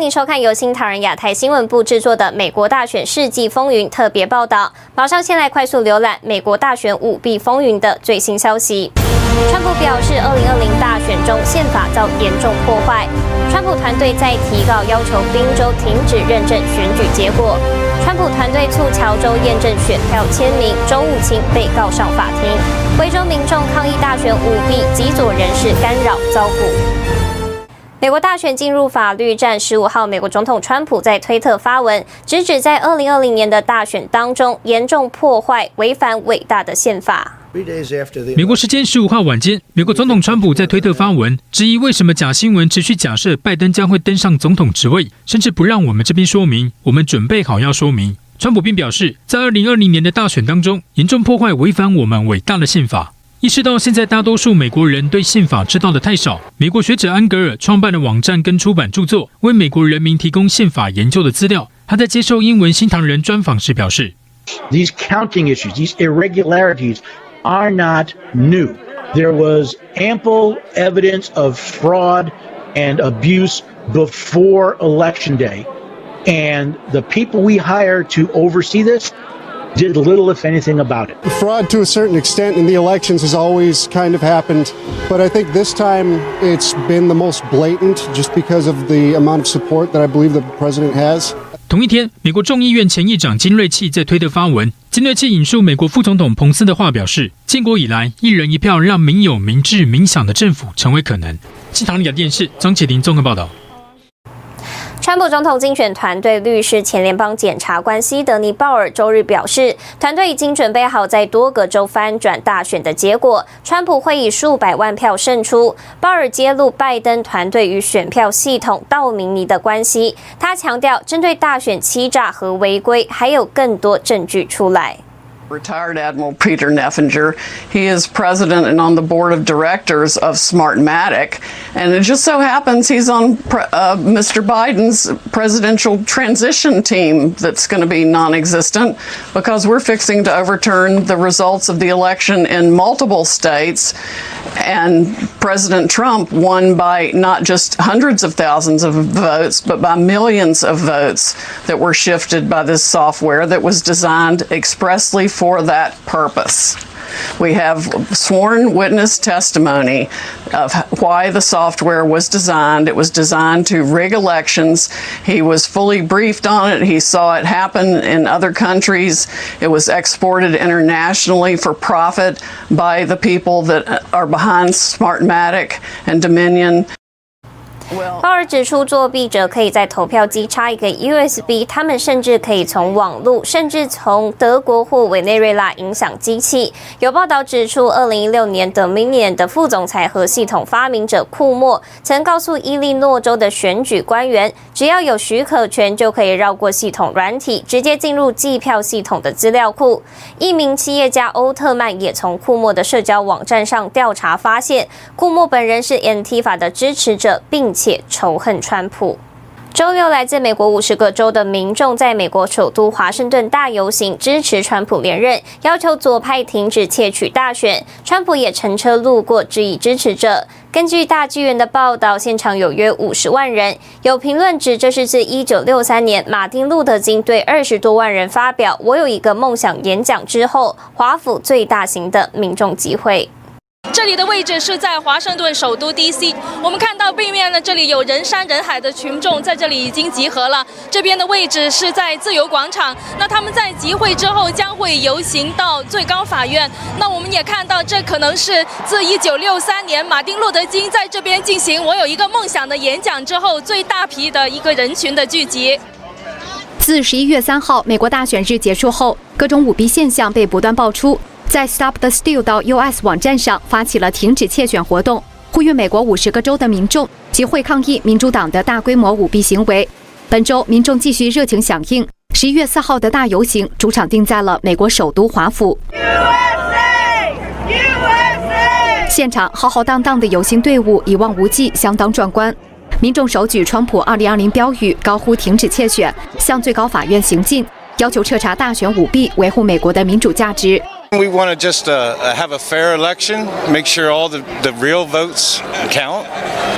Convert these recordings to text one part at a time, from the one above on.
欢迎您收看由新唐人亚太新闻部制作的《美国大选世纪风云》特别报道。马上先来快速浏览美国大选舞弊风云的最新消息。川普表示，二零二零大选中宪法遭严重破坏。川普团队在提告要求宾州停止认证选举结果。川普团队促乔州验证选票签名，州务卿被告上法庭。维州民众抗议大选舞弊，极左人士干扰遭捕。美国大选进入法律战。十五号，美国总统川普在推特发文，直指在二零二零年的大选当中严重破坏、违反伟大的宪法。美国时间十五号晚间，美国总统川普在推特发文，质疑为什么假新闻持续假设拜登将会登上总统职位，甚至不让我们这边说明，我们准备好要说明。川普并表示，在二零二零年的大选当中，严重破坏、违反我们伟大的宪法。意识到现在大多数美国人对宪法知道的太少，美国学者安格尔创办的网站跟出版着作，为美国人民提供宪法研究的资料。他在接受英文新唐人专访时表示：“These counting issues, these irregularities, are not new. There was ample evidence of fraud and abuse before Election Day, and the people we hire to oversee this.” Did little, if anything, about it. Fraud to a certain extent in the elections has always kind of happened, but I think this time it's been the most blatant just because of the amount of support that I believe the president has. 同一天，美国众议院前议长金瑞气在推特发文，金瑞气引述美国副总统彭斯的话表示：“建国以来，一人一票让民有、民治、民享的政府成为可能。”新唐人亚电视张启林综合报道。川普总统竞选团队律师、前联邦检察官西德尼·鲍尔周日表示，团队已经准备好在多个州翻转大选的结果，川普会以数百万票胜出。鲍尔揭露拜登团队与选票系统道明尼的关系，他强调，针对大选欺诈和违规，还有更多证据出来。Retired Admiral Peter Neffinger. He is president and on the board of directors of Smartmatic. And it just so happens he's on uh, Mr. Biden's presidential transition team that's going to be non existent because we're fixing to overturn the results of the election in multiple states. And President Trump won by not just hundreds of thousands of votes, but by millions of votes that were shifted by this software that was designed expressly for that purpose. We have sworn witness testimony of why the software was designed. It was designed to rig elections. He was fully briefed on it. He saw it happen in other countries. It was exported internationally for profit by the people that are behind Smartmatic and Dominion. 鲍尔指出，作弊者可以在投票机插一个 USB，他们甚至可以从网络，甚至从德国或委内瑞拉影响机器。有报道指出，二零一六年 Dominion 的副总裁和系统发明者库莫曾告诉伊利诺州的选举官员，只要有许可权，就可以绕过系统软体，直接进入计票系统的资料库。一名企业家欧特曼也从库莫的社交网站上调查发现，库莫本人是 Antifa 的支持者，并且仇恨川普。周六，来自美国五十个州的民众在美国首都华盛顿大游行，支持川普连任，要求左派停止窃取大选。川普也乘车路过，质疑支持者。根据大纪元的报道，现场有约五十万人。有评论指，这是自一九六三年马丁·路德·金对二十多万人发表“我有一个梦想”演讲之后，华府最大型的民众集会。这里的位置是在华盛顿首都 DC，我们看到背面呢，这里有人山人海的群众在这里已经集合了。这边的位置是在自由广场，那他们在集会之后将会游行到最高法院。那我们也看到，这可能是自1963年马丁·路德·金在这边进行“我有一个梦想”的演讲之后，最大批的一个人群的聚集。自十一月三号美国大选日结束后，各种舞弊现象被不断爆出。在 Stop the Steal 到 US 网站上发起了停止窃选活动，呼吁美国五十个州的民众集会抗议民主党的大规模舞弊行为。本周民众继续热情响应，十一月四号的大游行主场定在了美国首都华府。USA! USA! 现场浩浩荡荡的游行队伍一望无际，相当壮观。民众手举川普二零二零标语，高呼停止窃选，向最高法院行进，要求彻查大选舞弊，维护美国的民主价值。We want to just uh, have a fair election, make sure all the, the real votes count.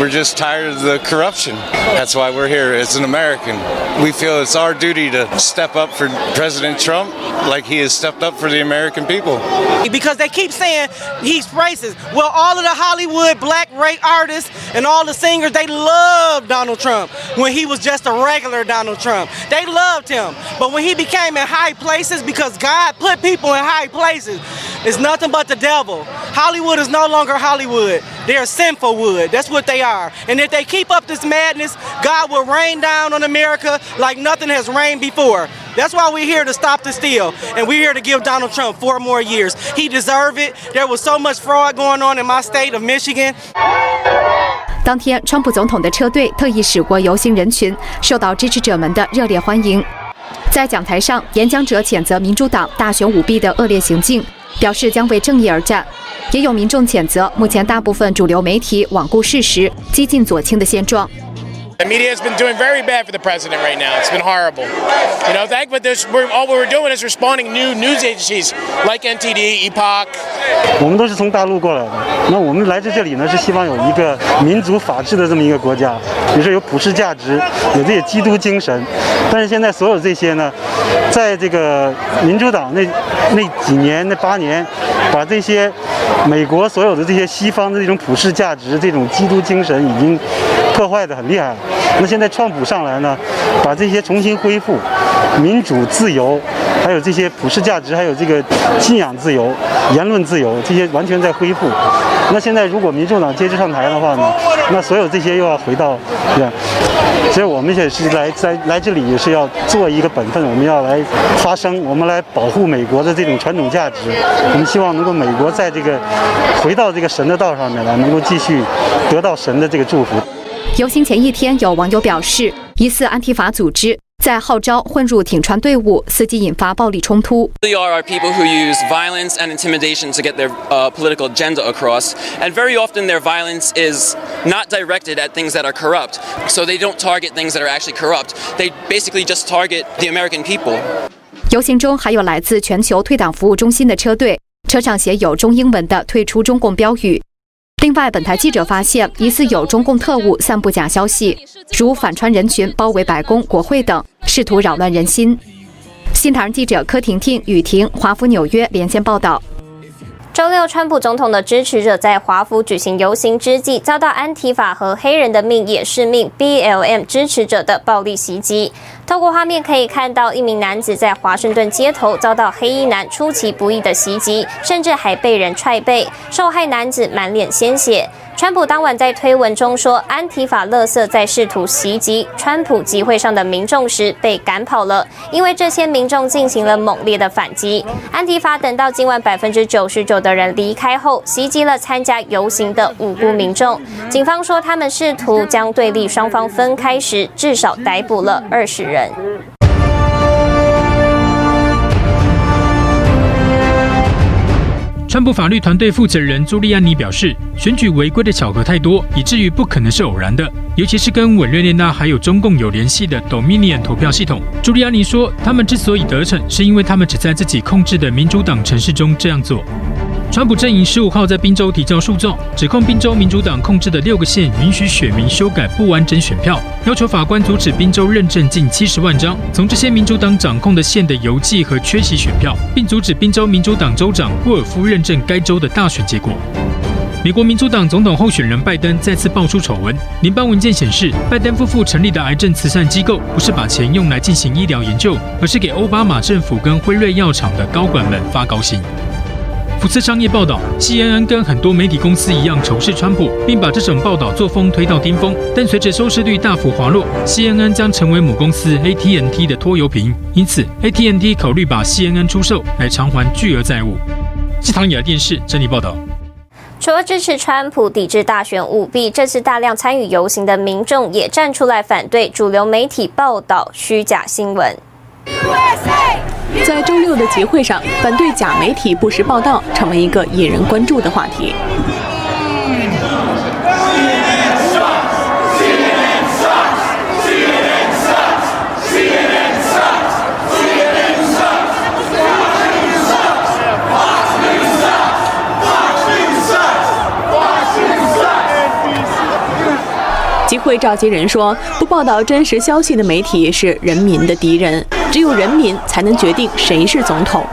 We're just tired of the corruption. That's why we're here as an American. We feel it's our duty to step up for President Trump like he has stepped up for the American people. Because they keep saying he's racist. Well, all of the Hollywood black race artists and all the singers, they loved Donald Trump when he was just a regular Donald Trump. They loved him. But when he became in high places, because God put people in high places, it's nothing but the devil. Hollywood is no longer Hollywood. They're sinful wood. That's what they are. And if they keep up this madness, God will rain down on America like nothing has rained before. That's why we're here to stop the steal. And we're here to give Donald Trump four more years. He deserved it. There was so much fraud going on in my state of Michigan. 当天，川普总统的车队特意驶过游行人群，受到支持者们的热烈欢迎。 在讲台上，演讲者谴责民主党大选舞弊的恶劣行径，表示将为正义而战。也有民众谴责目前大部分主流媒体罔顾事实、激进左倾的现状。The media has been doing very bad for the president right now. It's been horrible. You know, thank but this, we're, all we're doing is responding new news agencies like NTD, Epoch. 我们都是从大陆过来的，那我们来自这里呢，是希望有一个民主法治的这么一个国家，也是有普世价值，有这些基督精神。但是现在所有这些呢，在这个民主党那那几年那八年，把这些美国所有的这些西方的这种普世价值、这种基督精神已经破坏得很厉害。那现在川普上来呢，把这些重新恢复，民主自由，还有这些普世价值，还有这个信仰自由、言论自由，这些完全在恢复。那现在如果民主党接着上台的话呢，那所有这些又要回到这样。所以我们也是来在来这里也是要做一个本分，我们要来发声，我们来保护美国的这种传统价值。我们希望能够美国在这个回到这个神的道上面来，能够继续得到神的这个祝福。游行前一天，有网友表示，疑似安提法组织在号召混入挺船队伍，伺机引发暴力冲突。There are people who use violence and intimidation to get their uh, political agenda across, and very often their violence is not directed at things that are corrupt. So they don't target things that are actually corrupt. They basically just target the American people. 游行中还有来自全球退党服务中心的车队，车上写有中英文的“退出中共”标语。另外，本台记者发现，疑似有中共特务散布假消息，如反川人群包围白宫、国会等，试图扰乱人心。新唐人记者柯婷婷、雨婷，华府纽约连线报道。周六，川普总统的支持者在华府举行游行之际，遭到安提法和黑人的命也是命 （BLM） 支持者的暴力袭击。透过画面可以看到，一名男子在华盛顿街头遭到黑衣男出其不意的袭击，甚至还被人踹背，受害男子满脸鲜血。川普当晚在推文中说，安提法勒瑟在试图袭击川普集会上的民众时被赶跑了，因为这些民众进行了猛烈的反击。安提法等到今晚百分之九十九的人离开后，袭击了参加游行的无辜民众。警方说，他们试图将对立双方分开时，至少逮捕了二十人。川普法律团队负责人朱利安尼表示，选举违规的巧合太多，以至于不可能是偶然的，尤其是跟委内瑞拉还有中共有联系的 Dominion 投票系统。朱利安尼说，他们之所以得逞，是因为他们只在自己控制的民主党城市中这样做。川普阵营十五号在宾州提交诉状，指控宾州民主党控制的六个县允许选民修改不完整选票，要求法官阻止宾州认证近七十万张从这些民主党掌控的县的邮寄和缺席选票，并阻止宾州民主党州长沃尔夫认证该州的大选结果。美国民主党总统候选人拜登再次爆出丑闻，联邦文件显示，拜登夫妇成立的癌症慈善机构不是把钱用来进行医疗研究，而是给欧巴马政府跟辉瑞药厂的高管们发高薪。福斯商业报道，CNN 跟很多媒体公司一样仇视川普，并把这种报道作风推到巅峰。但随着收视率大幅滑落，CNN 将成为母公司 AT&T 的拖油瓶，因此 AT&T 考虑把 CNN 出售来偿还巨额债务。这唐雅电视整理报道。除了支持川普、抵制大选舞弊，这次大量参与游行的民众也站出来反对主流媒体报道虚假新闻。在周六的集会上，反对假媒体不实报道成为一个引人关注的话题。集会召集人说，不报道真实消息的媒体是人民的敌人。只有人民才能决定谁是总统。”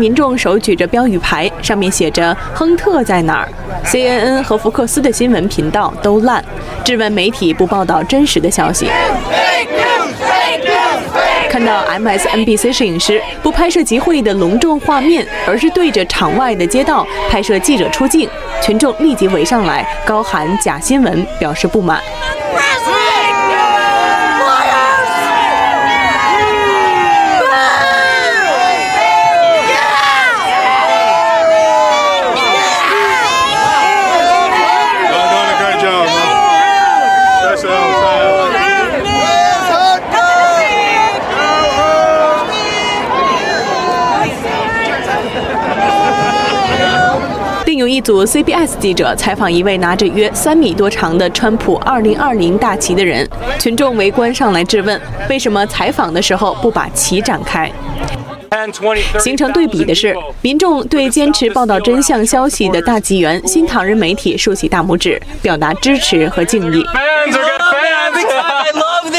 民众手举着标语牌，上面写着“亨特在哪儿 ”，CNN 和福克斯的新闻频道都烂，质问媒体不报道真实的消息。看到 MSNBC 摄影师不拍摄集会的隆重画面，而是对着场外的街道拍摄记者出镜，群众立即围上来，高喊“假新闻”，表示不满。组 CBS 记者采访一位拿着约三米多长的川普2020大旗的人，群众围观上来质问：为什么采访的时候不把旗展开？形成对比的是，民众对坚持报道真相消息的大纪元新唐人媒体竖起大拇指，表达支持和敬意。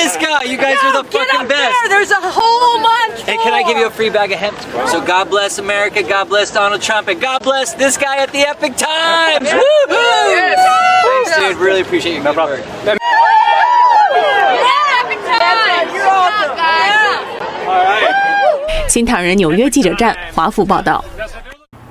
This guy, you guys are the fucking best. There's a whole bunch. Hey, can I give you a free bag of hemp? So God bless America, God bless Donald Trump, and God bless this guy at the Epic Times. Woohoo! Thanks, dude. Really appreciate you. No problem. Epic Times. You're awesome. All right. 新唐人纽约记者站，华府报道。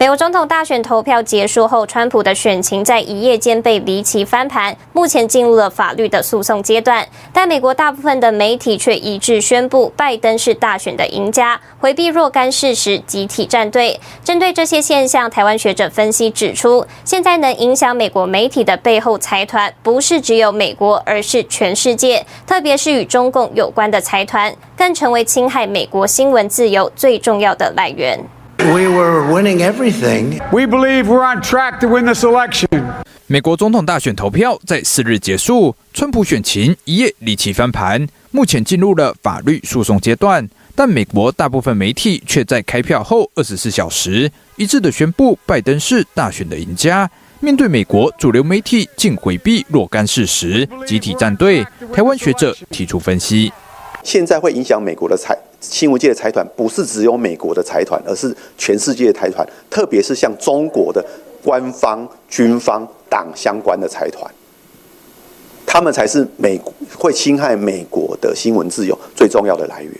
美国总统大选投票结束后，川普的选情在一夜间被离奇翻盘，目前进入了法律的诉讼阶段。但美国大部分的媒体却一致宣布，拜登是大选的赢家，回避若干事实，集体站队。针对这些现象，台湾学者分析指出，现在能影响美国媒体的背后财团，不是只有美国，而是全世界，特别是与中共有关的财团，更成为侵害美国新闻自由最重要的来源。We were winning everything. We believe we're on track to win this election. 美国总统大选投票在四日结束，川普选情一夜离奇翻盘，目前进入了法律诉讼阶段。但美国大部分媒体却在开票后二十四小时一致的宣布拜登是大选的赢家。面对美国主流媒体竟回避若干事实，集体站队，台湾学者提出分析：现在会影响美国的财。新闻界的财团不是只有美国的财团，而是全世界的财团，特别是像中国的官方、军方、党相关的财团，他们才是美会侵害美国的新闻自由最重要的来源。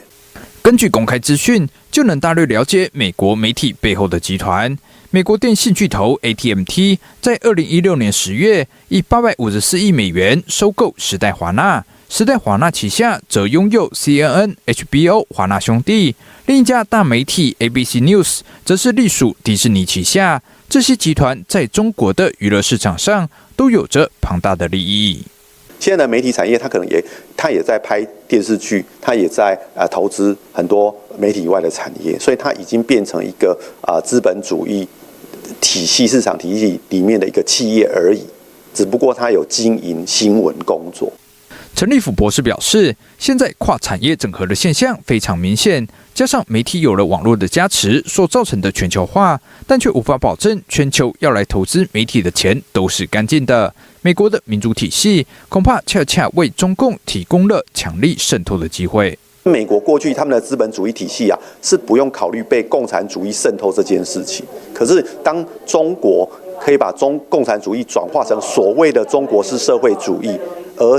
根据公开资讯，就能大略了解美国媒体背后的集团。美国电信巨头 AT&T 在二零一六年十月以八百五十四亿美元收购时代华纳。时代华纳旗下则拥有 CNN、HBO、华纳兄弟，另一家大媒体 ABC News 则是隶属迪士尼旗下。这些集团在中国的娱乐市场上都有着庞大的利益。现在的媒体产业，它可能也，它也在拍电视剧，它也在啊投资很多媒体以外的产业，所以它已经变成一个啊资本主义体系、市场体系里面的一个企业而已。只不过它有经营新闻工作。陈立甫博士表示，现在跨产业整合的现象非常明显，加上媒体有了网络的加持所造成的全球化，但却无法保证全球要来投资媒体的钱都是干净的。美国的民主体系恐怕恰恰为中共提供了强力渗透的机会。美国过去他们的资本主义体系啊，是不用考虑被共产主义渗透这件事情。可是当中国可以把中共产主义转化成所谓的中国式社会主义，而